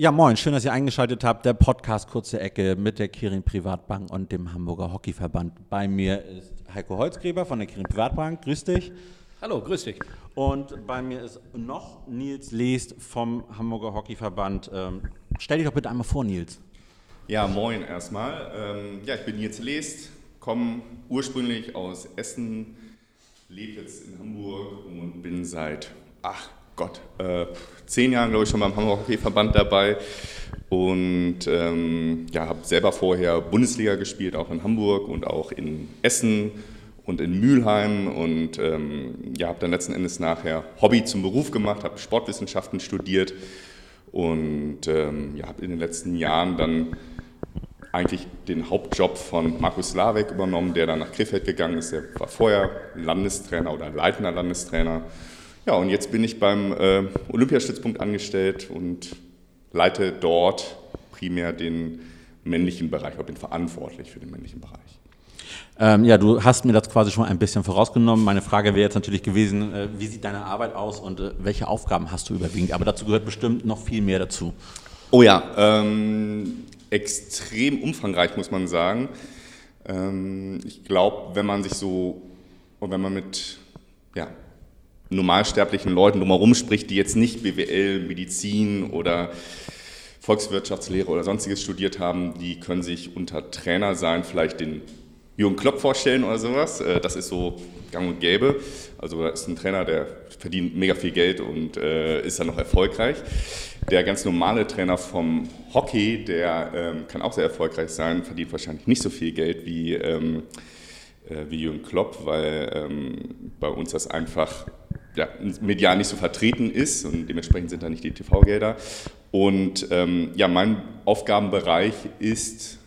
Ja, moin, schön, dass ihr eingeschaltet habt. Der Podcast Kurze Ecke mit der Kirin Privatbank und dem Hamburger Hockeyverband. Bei mir ist Heiko Holzgräber von der Kirin Privatbank. Grüß dich. Hallo, grüß dich. Und bei mir ist noch Nils Leest vom Hamburger Hockeyverband. Ähm, stell dich doch bitte einmal vor, Nils. Ja, moin erstmal. Ähm, ja, ich bin Nils Leest, komme ursprünglich aus Essen, lebe jetzt in Hamburg und bin seit, ach Gott, äh, zehn Jahren, glaube ich, schon beim Hamburger Hockeyverband dabei. Und ähm, ja, habe selber vorher Bundesliga gespielt, auch in Hamburg und auch in Essen und in Mülheim. Und ähm, ja, habe dann letzten Endes nachher Hobby zum Beruf gemacht, habe Sportwissenschaften studiert. Und ähm, ja, habe in den letzten Jahren dann eigentlich den Hauptjob von Markus Slavek übernommen, der dann nach Krefeld gegangen ist. Der war vorher Landestrainer oder leitender Landestrainer ja, und jetzt bin ich beim äh, Olympiastützpunkt angestellt und leite dort primär den männlichen Bereich, oder bin verantwortlich für den männlichen Bereich. Ähm, ja, du hast mir das quasi schon ein bisschen vorausgenommen. Meine Frage wäre jetzt natürlich gewesen, äh, wie sieht deine Arbeit aus und äh, welche Aufgaben hast du überwiegend? Aber dazu gehört bestimmt noch viel mehr dazu. Oh ja, ähm, extrem umfangreich muss man sagen. Ähm, ich glaube, wenn man sich so, und wenn man mit ja, normalsterblichen Leuten drumherum spricht, die jetzt nicht BWL, Medizin oder Volkswirtschaftslehre oder sonstiges studiert haben, die können sich unter Trainer sein, vielleicht den Jürgen Klopp vorstellen oder sowas. Äh, das ist so gang und gäbe. Also da ist ein Trainer, der verdient mega viel Geld und äh, ist dann noch erfolgreich. Der ganz normale Trainer vom Hockey, der ähm, kann auch sehr erfolgreich sein, verdient wahrscheinlich nicht so viel Geld wie, ähm, äh, wie Jürgen Klopp, weil ähm, bei uns das einfach ja, medial nicht so vertreten ist und dementsprechend sind da nicht die TV-Gelder. Und ähm, ja, mein Aufgabenbereich ist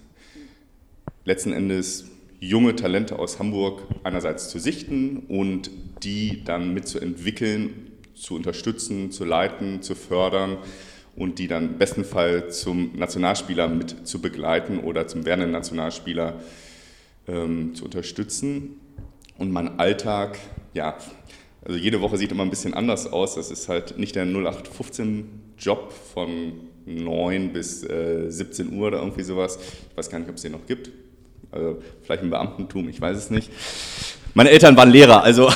letzten Endes junge Talente aus Hamburg einerseits zu sichten und die dann mitzuentwickeln, zu unterstützen, zu leiten, zu fördern und die dann bestenfalls zum Nationalspieler mit zu begleiten oder zum werdenden Nationalspieler ähm, zu unterstützen. Und mein Alltag, ja, also jede Woche sieht immer ein bisschen anders aus. Das ist halt nicht der 0815-Job von 9 bis äh, 17 Uhr oder irgendwie sowas. Ich weiß gar nicht, ob es den noch gibt. Also vielleicht im Beamtentum, ich weiß es nicht. Meine Eltern waren Lehrer, also. also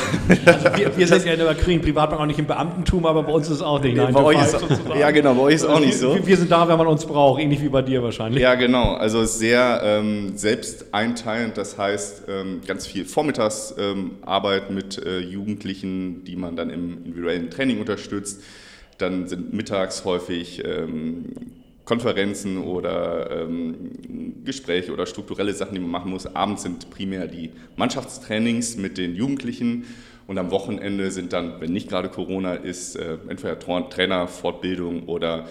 wir, wir, sind ja in der Kriegen Privatbank auch nicht im Beamtentum, aber bei uns ist es auch nicht. Nein, bei euch ist, ja, genau, bei euch ist auch nicht so. Wir, wir, sind da, wenn man uns braucht, ähnlich wie bei dir wahrscheinlich. Ja, genau. Also sehr ähm, selbsteinteilend, das heißt ähm, ganz viel Vormittagsarbeit ähm, mit äh, Jugendlichen, die man dann im individuellen Training unterstützt. Dann sind mittags häufig ähm, Konferenzen oder ähm, Gespräche oder strukturelle Sachen, die man machen muss. Abends sind primär die Mannschaftstrainings mit den Jugendlichen und am Wochenende sind dann, wenn nicht gerade Corona ist, äh, entweder Trainerfortbildung oder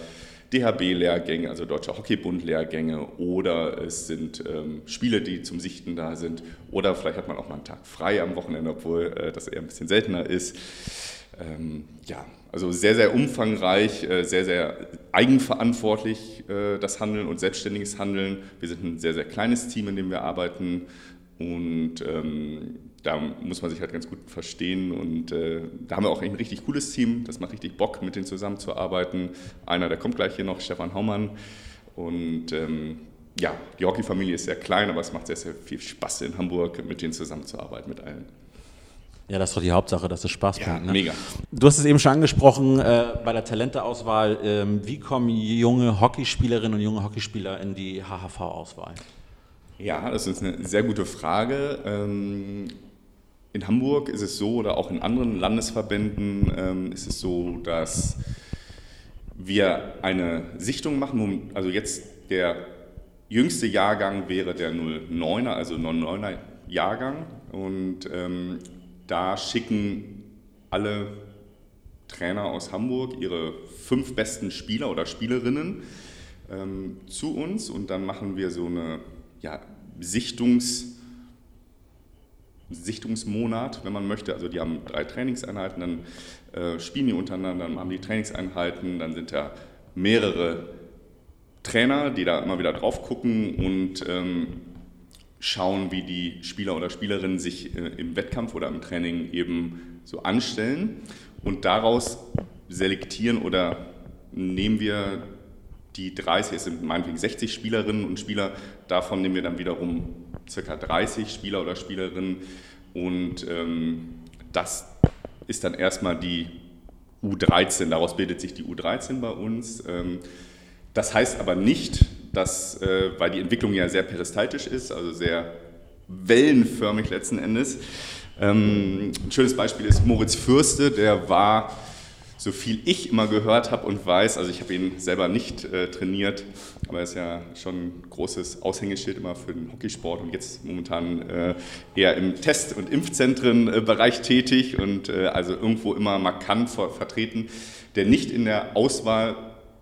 DHB-Lehrgänge, also Deutscher Hockeybund-Lehrgänge oder es sind ähm, Spiele, die zum Sichten da sind oder vielleicht hat man auch mal einen Tag frei am Wochenende, obwohl äh, das eher ein bisschen seltener ist. Ähm, ja, also sehr, sehr umfangreich, äh, sehr, sehr eigenverantwortlich äh, das Handeln und selbstständiges Handeln. Wir sind ein sehr, sehr kleines Team, in dem wir arbeiten und ähm, da muss man sich halt ganz gut verstehen und äh, da haben wir auch ein richtig cooles Team, das macht richtig Bock, mit denen zusammenzuarbeiten. Einer, der kommt gleich hier noch, Stefan Haumann und ähm, ja, die Hockeyfamilie ist sehr klein, aber es macht sehr, sehr viel Spaß in Hamburg, mit denen zusammenzuarbeiten, mit allen. Ja, das ist doch die Hauptsache, dass es Spaß ja, bringt. Ne? Mega. Du hast es eben schon angesprochen äh, bei der Talenteauswahl. Ähm, wie kommen junge Hockeyspielerinnen und junge Hockeyspieler in die HHV-Auswahl? Ja, das ist eine sehr gute Frage. Ähm, in Hamburg ist es so, oder auch in anderen Landesverbänden ähm, ist es so, dass wir eine Sichtung machen. Also jetzt der jüngste Jahrgang wäre der 09er, also 09er Jahrgang. Und ähm, da schicken alle Trainer aus Hamburg ihre fünf besten Spieler oder Spielerinnen ähm, zu uns und dann machen wir so eine ja, Sichtungs, Sichtungsmonat, wenn man möchte. Also die haben drei Trainingseinheiten, dann äh, spielen die untereinander, dann haben die Trainingseinheiten, dann sind da mehrere Trainer, die da immer wieder drauf gucken und ähm, schauen, wie die Spieler oder Spielerinnen sich äh, im Wettkampf oder im Training eben so anstellen. Und daraus selektieren oder nehmen wir die 30, es sind meinetwegen 60 Spielerinnen und Spieler, davon nehmen wir dann wiederum circa 30 Spieler oder Spielerinnen. Und ähm, das ist dann erstmal die U13, daraus bildet sich die U13 bei uns. Ähm, das heißt aber nicht, dass, äh, weil die Entwicklung ja sehr peristaltisch ist, also sehr wellenförmig letzten Endes. Ähm, ein schönes Beispiel ist Moritz Fürste, der war so viel ich immer gehört habe und weiß, also ich habe ihn selber nicht äh, trainiert, aber er ist ja schon ein großes Aushängeschild immer für den Hockeysport und jetzt momentan äh, eher im Test- und Impfzentrenbereich tätig und äh, also irgendwo immer markant vertreten, der nicht in der Auswahl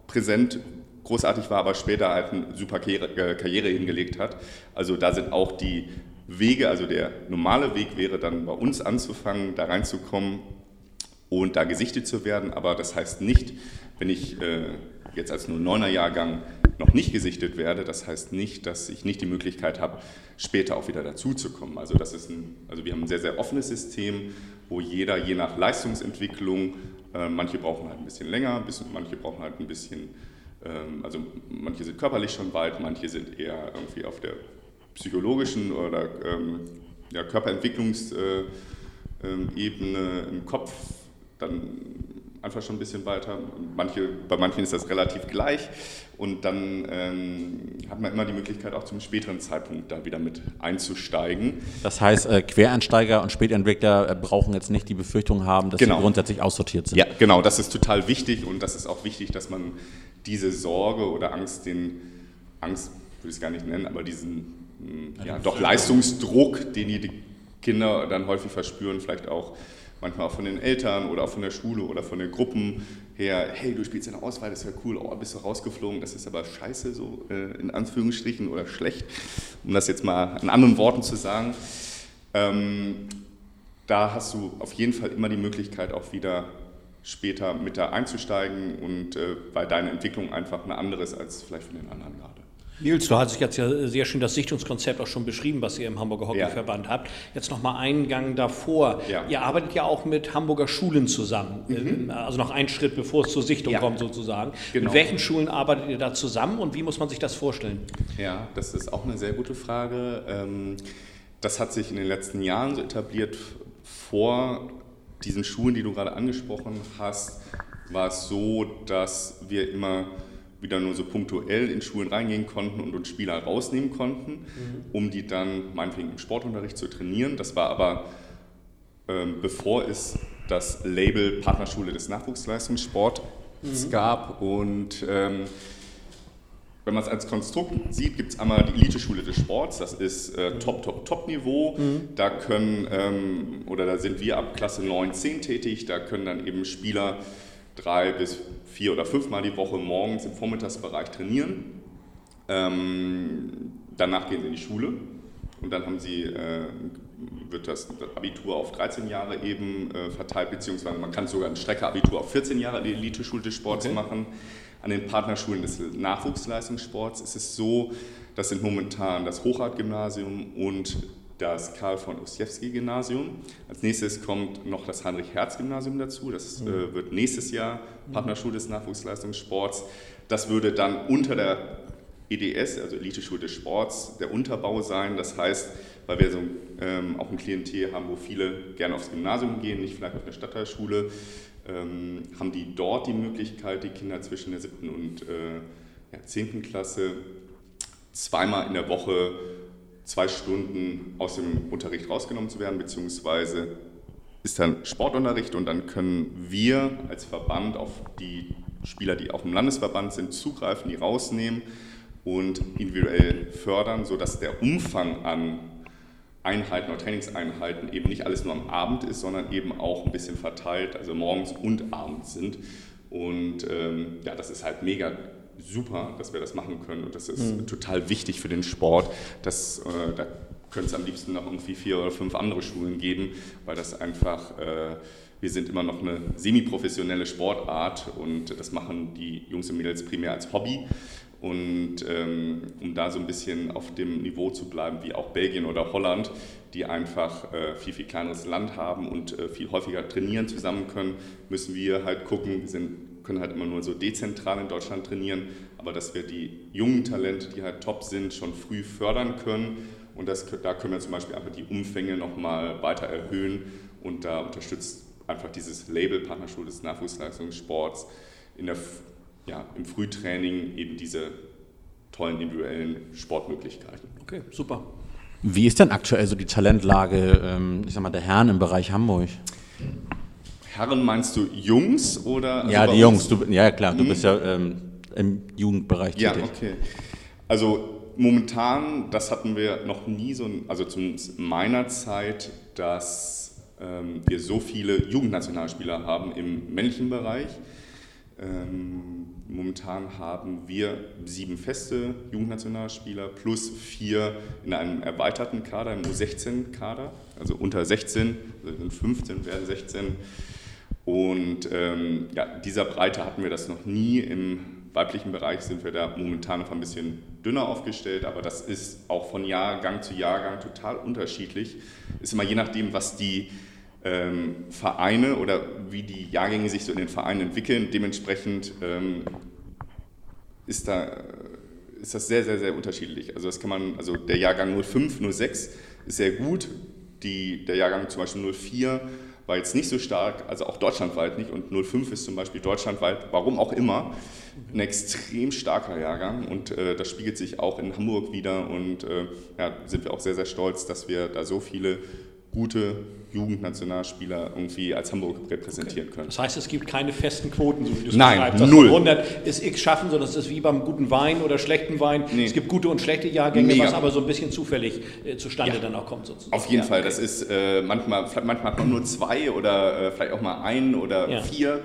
präsent großartig war, aber später halt eine super Karriere, äh, Karriere hingelegt hat. Also da sind auch die Wege, also der normale Weg wäre dann bei uns anzufangen, da reinzukommen und da gesichtet zu werden. Aber das heißt nicht, wenn ich äh, jetzt als 09er Jahrgang noch nicht gesichtet werde, das heißt nicht, dass ich nicht die Möglichkeit habe, später auch wieder dazuzukommen. Also das ist ein, also wir haben ein sehr, sehr offenes System, wo jeder je nach Leistungsentwicklung, äh, manche brauchen halt ein bisschen länger, bisschen, manche brauchen halt ein bisschen, also manche sind körperlich schon weit, manche sind eher irgendwie auf der psychologischen oder ähm, ja, Körperentwicklungsebene ähm, im Kopf dann einfach schon ein bisschen weiter. Manche, bei manchen ist das relativ gleich. Und dann ähm, hat man immer die Möglichkeit, auch zum späteren Zeitpunkt da wieder mit einzusteigen. Das heißt, äh, Quereinsteiger und Spätentwickler äh, brauchen jetzt nicht die Befürchtung haben, dass genau. sie grundsätzlich aussortiert sind. Ja, genau, das ist total wichtig und das ist auch wichtig, dass man diese Sorge oder Angst, den Angst würde ich es gar nicht nennen, aber diesen ja, ja doch Leistungsdruck, den die Kinder dann häufig verspüren, vielleicht auch manchmal auch von den Eltern oder auch von der Schule oder von den Gruppen her, hey, du spielst in der Auswahl, das ist ja cool, oh, bist du rausgeflogen, das ist aber scheiße, so äh, in Anführungsstrichen oder schlecht, um das jetzt mal in anderen Worten zu sagen. Ähm, da hast du auf jeden Fall immer die Möglichkeit, auch wieder später mit da einzusteigen und äh, weil deine Entwicklung einfach eine andere ist als vielleicht von den anderen gerade. Nils, du hast jetzt ja sehr schön das Sichtungskonzept auch schon beschrieben, was ihr im Hamburger Hockeyverband ja. habt. Jetzt noch mal einen Gang davor. Ja. Ihr arbeitet ja auch mit Hamburger Schulen zusammen, mhm. Äh, also noch einen Schritt bevor es zur Sichtung ja. kommt sozusagen. Genau. Mit welchen Schulen arbeitet ihr da zusammen und wie muss man sich das vorstellen? Ja, das ist auch eine sehr gute Frage. Ähm, das hat sich in den letzten Jahren so etabliert. Vor diesen Schulen, die du gerade angesprochen hast, war es so, dass wir immer wieder nur so punktuell in Schulen reingehen konnten und uns Spieler rausnehmen konnten, mhm. um die dann meinetwegen im Sportunterricht zu trainieren. Das war aber, ähm, bevor es das Label Partnerschule des Nachwuchsleistungssports mhm. gab und ähm, wenn man es als Konstrukt sieht, gibt es einmal die Elite-Schule des Sports, das ist äh, Top, Top, Top-Niveau. Mhm. Da können, ähm, oder da sind wir ab Klasse 9, 10 tätig, da können dann eben Spieler drei bis vier oder fünfmal die Woche morgens im Vormittagsbereich trainieren. Ähm, danach gehen sie in die Schule und dann haben sie, äh, wird das Abitur auf 13 Jahre eben äh, verteilt, beziehungsweise man kann sogar ein Streckeabitur auf 14 Jahre die Elite-Schule des Sports okay. machen. An den Partnerschulen des Nachwuchsleistungssports ist es so, das sind momentan das Hochrad-Gymnasium und das Karl von Ossiewski-Gymnasium. Als nächstes kommt noch das Heinrich-Herz-Gymnasium dazu. Das äh, mhm. wird nächstes Jahr Partnerschule des Nachwuchsleistungssports. Das würde dann unter der EDS, also Elite-Schule des Sports, der Unterbau sein. Das heißt, weil wir so ähm, auch ein Klientel haben, wo viele gerne aufs Gymnasium gehen, nicht vielleicht auf eine Stadtteilschule, ähm, haben die dort die Möglichkeit, die Kinder zwischen der siebten und äh, ja, 10. Klasse zweimal in der Woche zwei Stunden aus dem Unterricht rausgenommen zu werden, beziehungsweise ist dann Sportunterricht und dann können wir als Verband auf die Spieler, die auch im Landesverband sind, zugreifen, die rausnehmen und individuell fördern, sodass der Umfang an Einheiten oder Trainingseinheiten eben nicht alles nur am Abend ist, sondern eben auch ein bisschen verteilt, also morgens und abends sind. Und ähm, ja, das ist halt mega super, dass wir das machen können und das ist mhm. total wichtig für den Sport. Das, äh, da könnte es am liebsten noch irgendwie vier oder fünf andere Schulen geben, weil das einfach, äh, wir sind immer noch eine semi-professionelle Sportart und das machen die Jungs und Mädels primär als Hobby. Und ähm, um da so ein bisschen auf dem Niveau zu bleiben, wie auch Belgien oder Holland, die einfach äh, viel, viel kleineres Land haben und äh, viel häufiger trainieren zusammen können, müssen wir halt gucken, wir sind können halt immer nur so dezentral in Deutschland trainieren, aber dass wir die jungen Talente, die halt top sind, schon früh fördern können. Und das, da können wir zum Beispiel einfach die Umfänge nochmal weiter erhöhen. Und da unterstützt einfach dieses Label Partnerschule des Nachwuchsleistungssports in der, ja, im Frühtraining eben diese tollen individuellen Sportmöglichkeiten. Okay, super. Wie ist denn aktuell so die Talentlage, ähm, ich sag mal, der Herren im Bereich Hamburg? Herren meinst du Jungs oder? Also ja, die Jungs. Du, ja, klar. Du hm. bist ja ähm, im Jugendbereich tätig. Ja, okay. Also momentan, das hatten wir noch nie so, also zumindest meiner Zeit, dass ähm, wir so viele Jugendnationalspieler haben im männlichen Bereich. Ähm, momentan haben wir sieben feste Jugendnationalspieler plus vier in einem erweiterten Kader, im U16-Kader, also unter 16, also sind 15, werden 16. Und ähm, ja, dieser Breite hatten wir das noch nie. Im weiblichen Bereich sind wir da momentan noch ein bisschen dünner aufgestellt, aber das ist auch von Jahrgang zu Jahrgang total unterschiedlich. Ist immer je nachdem, was die ähm, Vereine oder wie die Jahrgänge sich so in den Vereinen entwickeln. Dementsprechend ähm, ist, da, ist das sehr, sehr, sehr unterschiedlich. Also das kann man, also der Jahrgang 05, 06 ist sehr gut, die, der Jahrgang zum Beispiel 04 war jetzt nicht so stark, also auch deutschlandweit nicht. Und 05 ist zum Beispiel deutschlandweit, warum auch immer, ein extrem starker Jahrgang. Und äh, das spiegelt sich auch in Hamburg wieder. Und äh, ja, sind wir auch sehr, sehr stolz, dass wir da so viele gute Jugendnationalspieler irgendwie als Hamburg repräsentieren können. Das heißt, es gibt keine festen Quoten, so wie du es Nein, beschreibst. null. 100 ist X schaffen, sondern es ist wie beim guten Wein oder schlechten Wein. Nee. Es gibt gute und schlechte Jahrgänge, Mega. was aber so ein bisschen zufällig äh, zustande ja. dann auch kommt sozusagen. Auf jeden ja, Fall, das ist äh, manchmal, manchmal nur zwei oder äh, vielleicht auch mal ein oder ja. vier.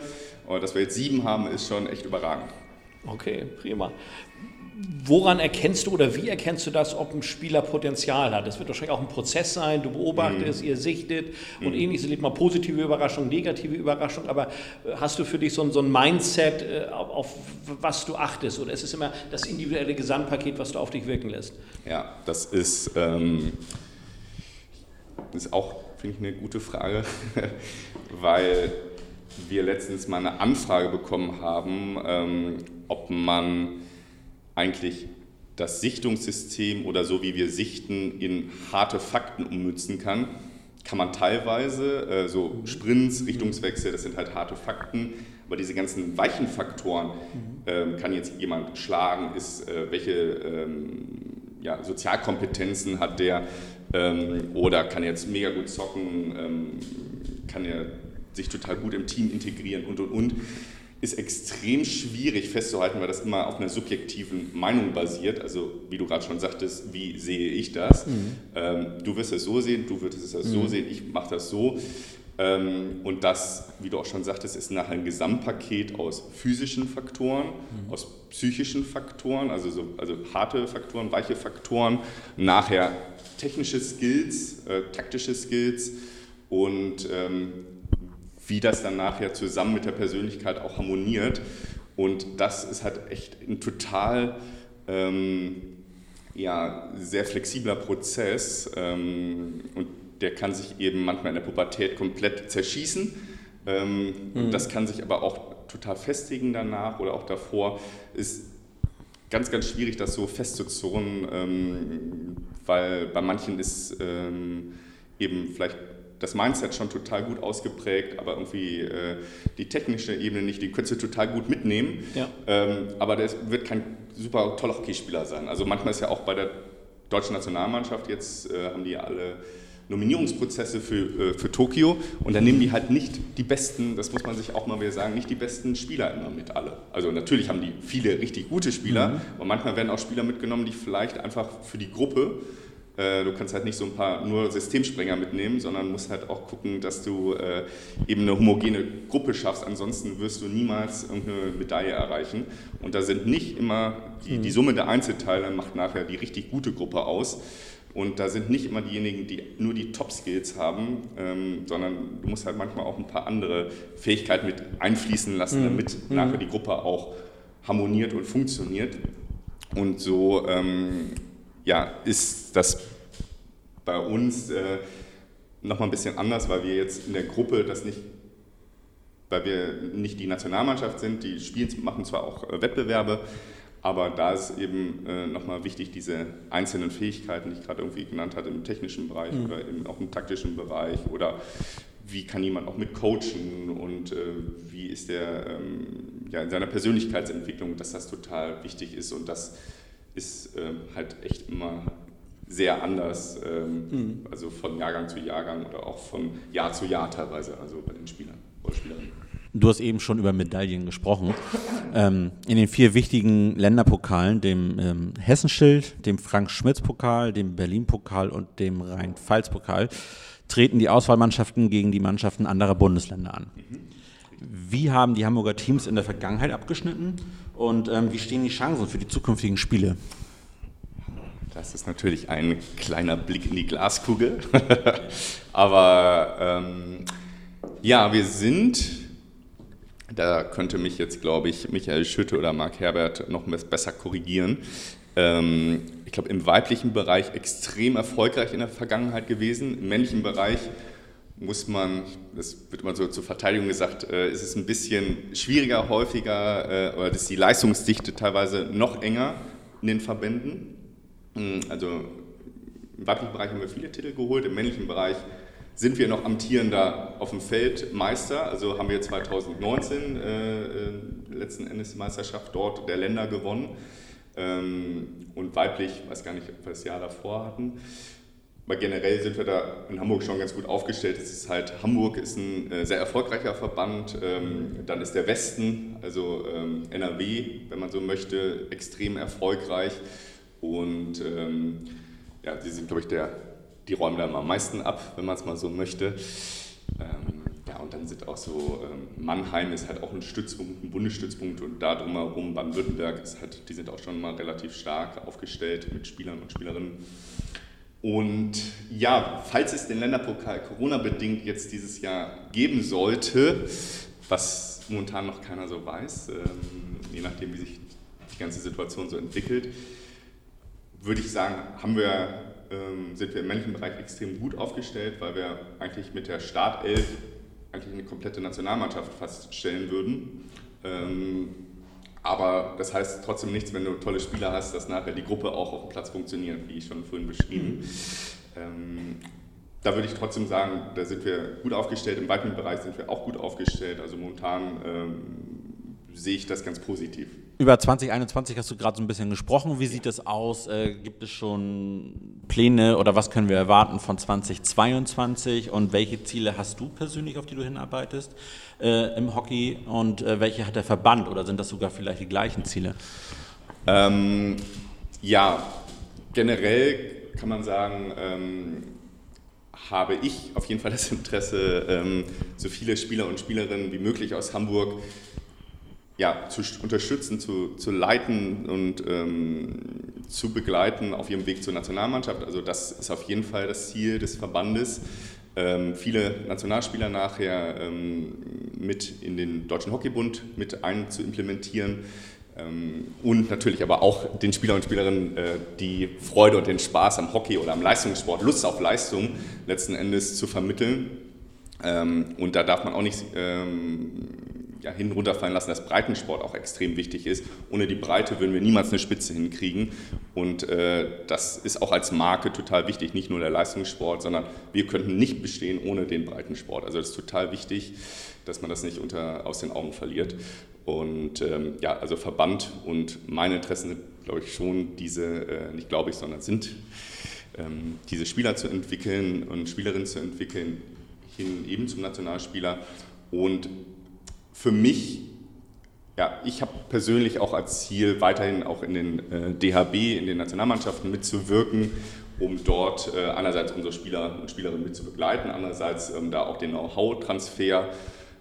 Aber dass wir jetzt sieben haben, ist schon echt überragend. Okay, prima. Woran erkennst du oder wie erkennst du das, ob ein Spieler Potenzial hat? Das wird wahrscheinlich auch ein Prozess sein. Du beobachtest, mhm. ihr sichtet und mhm. ähnliches. Es mal positive Überraschung, negative Überraschung. Aber äh, hast du für dich so ein, so ein Mindset, äh, auf, auf, was du achtest? Oder ist es immer das individuelle Gesamtpaket, was du auf dich wirken lässt? Ja, das ist, ähm, ist auch, finde ich, eine gute Frage, weil wir letztens mal eine Anfrage bekommen haben, ähm, ob man eigentlich das Sichtungssystem oder so wie wir sichten in harte Fakten ummützen kann, kann man teilweise, äh, so Sprints, Richtungswechsel, das sind halt harte Fakten, aber diese ganzen weichen Faktoren, ähm, kann jetzt jemand schlagen, ist, äh, welche ähm, ja, Sozialkompetenzen hat der ähm, oder kann jetzt mega gut zocken, ähm, kann er sich total gut im Team integrieren und und und ist extrem schwierig festzuhalten, weil das immer auf einer subjektiven Meinung basiert. Also wie du gerade schon sagtest, wie sehe ich das? Mhm. Ähm, du wirst es so sehen, du wirst es mhm. so sehen, ich mache das so. Ähm, und das, wie du auch schon sagtest, ist nachher ein Gesamtpaket aus physischen Faktoren, mhm. aus psychischen Faktoren, also, so, also harte Faktoren, weiche Faktoren, nachher technische Skills, äh, taktische Skills und ähm, wie das dann nachher zusammen mit der Persönlichkeit auch harmoniert. Und das ist halt echt ein total ähm, ja, sehr flexibler Prozess ähm, und der kann sich eben manchmal in der Pubertät komplett zerschießen. Ähm, mhm. Das kann sich aber auch total festigen danach oder auch davor. Ist ganz, ganz schwierig, das so festzuzurren, ähm, weil bei manchen ist ähm, eben vielleicht das Mindset schon total gut ausgeprägt, aber irgendwie äh, die technische Ebene nicht, die könntest du total gut mitnehmen. Ja. Ähm, aber der wird kein super toller Hockeyspieler sein. Also manchmal ist ja auch bei der deutschen Nationalmannschaft jetzt, äh, haben die alle Nominierungsprozesse für, äh, für Tokio und dann nehmen die halt nicht die besten, das muss man sich auch mal wieder sagen, nicht die besten Spieler immer mit alle. Also natürlich haben die viele richtig gute Spieler mhm. und manchmal werden auch Spieler mitgenommen, die vielleicht einfach für die Gruppe du kannst halt nicht so ein paar nur Systemsprenger mitnehmen, sondern musst halt auch gucken, dass du äh, eben eine homogene Gruppe schaffst. Ansonsten wirst du niemals irgendeine Medaille erreichen. Und da sind nicht immer, die, die mhm. Summe der Einzelteile macht nachher die richtig gute Gruppe aus. Und da sind nicht immer diejenigen, die nur die Top-Skills haben, ähm, sondern du musst halt manchmal auch ein paar andere Fähigkeiten mit einfließen lassen, mhm. damit mhm. nachher die Gruppe auch harmoniert und funktioniert. Und so ähm, ja, ist das bei uns äh, nochmal ein bisschen anders, weil wir jetzt in der Gruppe das nicht, weil wir nicht die Nationalmannschaft sind, die spielen, machen zwar auch äh, Wettbewerbe, Aber da ist eben äh, nochmal wichtig, diese einzelnen Fähigkeiten, die ich gerade irgendwie genannt hatte, im technischen Bereich mhm. oder eben auch im taktischen Bereich oder wie kann jemand auch mit coachen und äh, wie ist der ähm, ja, in seiner Persönlichkeitsentwicklung, dass das total wichtig ist und das ist äh, halt echt immer sehr anders, ähm, mhm. also von Jahrgang zu Jahrgang oder auch von Jahr zu Jahr teilweise, also bei den Spielern oder Spielerinnen. Du hast eben schon über Medaillen gesprochen. Ähm, in den vier wichtigen Länderpokalen, dem ähm, Hessenschild, dem Frank-Schmitz-Pokal, dem Berlin-Pokal und dem Rhein-Pfalz-Pokal, treten die Auswahlmannschaften gegen die Mannschaften anderer Bundesländer an. Wie haben die Hamburger Teams in der Vergangenheit abgeschnitten und ähm, wie stehen die Chancen für die zukünftigen Spiele? Das ist natürlich ein kleiner Blick in die Glaskugel. Aber ähm, ja, wir sind, da könnte mich jetzt, glaube ich, Michael Schütte oder Marc Herbert noch besser korrigieren, ähm, ich glaube, im weiblichen Bereich extrem erfolgreich in der Vergangenheit gewesen. Im männlichen Bereich muss man, das wird immer so zur Verteidigung gesagt, äh, ist es ein bisschen schwieriger, häufiger, äh, oder ist die Leistungsdichte teilweise noch enger in den Verbänden. Hm, also im weiblichen Bereich haben wir viele Titel geholt, im männlichen Bereich sind wir noch amtierender auf dem Feld Meister. Also haben wir 2019 äh, äh, letzten Endes die Meisterschaft dort der Länder gewonnen. Ähm, und weiblich, weiß gar nicht, ob wir das Jahr davor hatten. Aber generell sind wir da in Hamburg schon ganz gut aufgestellt. Es ist halt, Hamburg ist ein äh, sehr erfolgreicher Verband. Ähm, dann ist der Westen, also ähm, NRW, wenn man so möchte, extrem erfolgreich. Und ja, sie sind, glaube ich, der, die räumen da am meisten ab, wenn man es mal so möchte und dann sind auch so, ähm, Mannheim ist halt auch ein Stützpunkt, ein Bundesstützpunkt und da drumherum Baden-Württemberg halt, die sind auch schon mal relativ stark aufgestellt mit Spielern und Spielerinnen. Und ja, falls es den Länderpokal Corona-bedingt jetzt dieses Jahr geben sollte, was momentan noch keiner so weiß, ähm, je nachdem, wie sich die ganze Situation so entwickelt, würde ich sagen, haben wir, ähm, sind wir im männlichen Bereich extrem gut aufgestellt, weil wir eigentlich mit der Startelf eigentlich eine komplette Nationalmannschaft feststellen würden. Aber das heißt trotzdem nichts, wenn du tolle Spieler hast, dass nachher die Gruppe auch auf dem Platz funktioniert, wie ich schon vorhin beschrieben. Mhm. Ähm, da würde ich trotzdem sagen, da sind wir gut aufgestellt. Im weiteren Bereich sind wir auch gut aufgestellt. Also momentan ähm, sehe ich das ganz positiv. Über 2021 hast du gerade so ein bisschen gesprochen. Wie sieht das aus? Äh, gibt es schon Pläne oder was können wir erwarten von 2022? Und welche Ziele hast du persönlich, auf die du hinarbeitest äh, im Hockey? Und äh, welche hat der Verband oder sind das sogar vielleicht die gleichen Ziele? Ähm, ja, generell kann man sagen, ähm, habe ich auf jeden Fall das Interesse, ähm, so viele Spieler und Spielerinnen wie möglich aus Hamburg ja, zu unterstützen, zu, zu leiten und ähm, zu begleiten auf ihrem Weg zur Nationalmannschaft. Also das ist auf jeden Fall das Ziel des Verbandes, ähm, viele Nationalspieler nachher ähm, mit in den Deutschen Hockeybund mit ein zu implementieren ähm, und natürlich aber auch den Spielern und Spielerinnen äh, die Freude und den Spaß am Hockey oder am Leistungssport, Lust auf Leistung letzten Endes zu vermitteln. Ähm, und da darf man auch nicht ähm, ja, hin runterfallen lassen, dass Breitensport auch extrem wichtig ist. Ohne die Breite würden wir niemals eine Spitze hinkriegen. Und äh, das ist auch als Marke total wichtig, nicht nur der Leistungssport, sondern wir könnten nicht bestehen ohne den Breitensport. Also das ist total wichtig, dass man das nicht unter, aus den Augen verliert. Und ähm, ja, also Verband und meine Interessen sind, glaube ich, schon diese, äh, nicht glaube ich, sondern sind, ähm, diese Spieler zu entwickeln und Spielerinnen zu entwickeln, hin eben zum Nationalspieler. Und für mich, ja, ich habe persönlich auch als Ziel, weiterhin auch in den äh, DHB, in den Nationalmannschaften mitzuwirken, um dort äh, einerseits unsere Spieler und Spielerinnen mit zu begleiten, andererseits ähm, da auch den Know-how-Transfer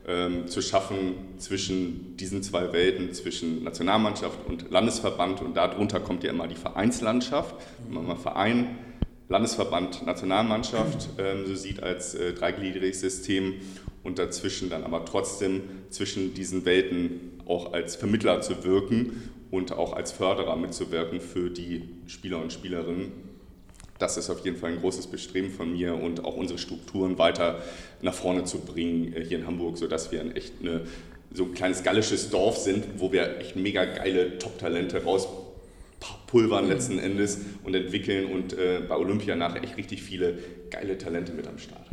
ähm, zu schaffen zwischen diesen zwei Welten, zwischen Nationalmannschaft und Landesverband. Und darunter kommt ja immer die Vereinslandschaft. Wenn man mal Verein, Landesverband, Nationalmannschaft ähm, so sieht als äh, dreigliedriges System und dazwischen dann aber trotzdem zwischen diesen Welten auch als Vermittler zu wirken und auch als Förderer mitzuwirken für die Spieler und Spielerinnen. Das ist auf jeden Fall ein großes Bestreben von mir und auch unsere Strukturen weiter nach vorne zu bringen äh, hier in Hamburg, sodass wir ein echt eine so ein kleines gallisches Dorf sind, wo wir echt mega geile Top-Talente rauspulvern letzten Endes und entwickeln und äh, bei Olympia nachher echt richtig viele geile Talente mit am Start.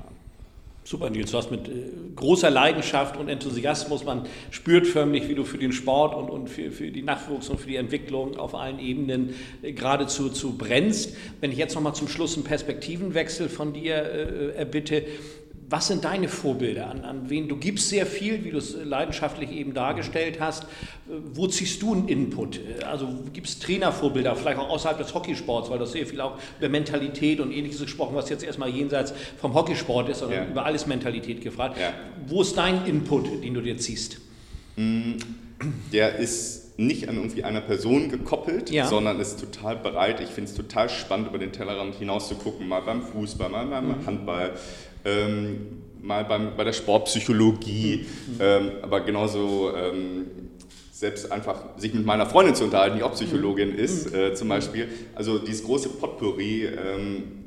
Super, Nils, du hast mit äh, großer Leidenschaft und Enthusiasmus, man spürt förmlich, wie du für den Sport und, und für, für die Nachwuchs und für die Entwicklung auf allen Ebenen äh, geradezu zu brennst. Wenn ich jetzt nochmal zum Schluss einen Perspektivenwechsel von dir äh, erbitte, was sind deine Vorbilder? An, an wen du gibst sehr viel, wie du es leidenschaftlich eben dargestellt hast. Äh, wo ziehst du einen Input? Also gibt es Trainervorbilder, vielleicht auch außerhalb des Hockeysports, weil du sehr viel auch über Mentalität und ähnliches gesprochen, was jetzt erstmal jenseits vom Hockeysport ist, sondern ja. über alles Mentalität gefragt. Ja. Wo ist dein Input, den du dir ziehst? Mm, der ist nicht an irgendwie einer Person gekoppelt, ja. sondern ist total bereit. Ich finde es total spannend, über den Tellerrand hinaus zu gucken, mal beim Fußball, mal beim mhm. Handball, ähm, mal beim, bei der Sportpsychologie, mhm. ähm, aber genauso ähm, selbst einfach sich mit meiner Freundin zu unterhalten, die auch Psychologin mhm. ist, mhm. äh, zum Beispiel. Also dieses große Potpourri ähm,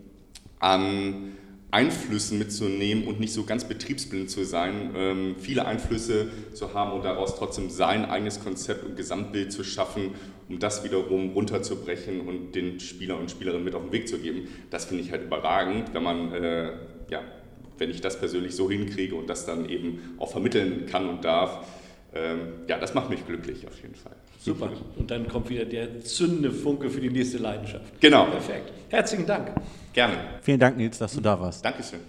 an Einflüssen mitzunehmen und nicht so ganz betriebsblind zu sein, ähm, viele Einflüsse zu haben und daraus trotzdem sein eigenes Konzept und Gesamtbild zu schaffen, um das wiederum runterzubrechen und den Spieler und Spielerinnen mit auf den Weg zu geben. Das finde ich halt überragend, wenn man äh, ja, wenn ich das persönlich so hinkriege und das dann eben auch vermitteln kann und darf, ähm, ja, das macht mich glücklich auf jeden Fall. Super. Und dann kommt wieder der zündende Funke für die nächste Leidenschaft. Genau. Perfekt. Herzlichen Dank. Gerne. Vielen Dank, Nils, dass du da warst. Dankeschön.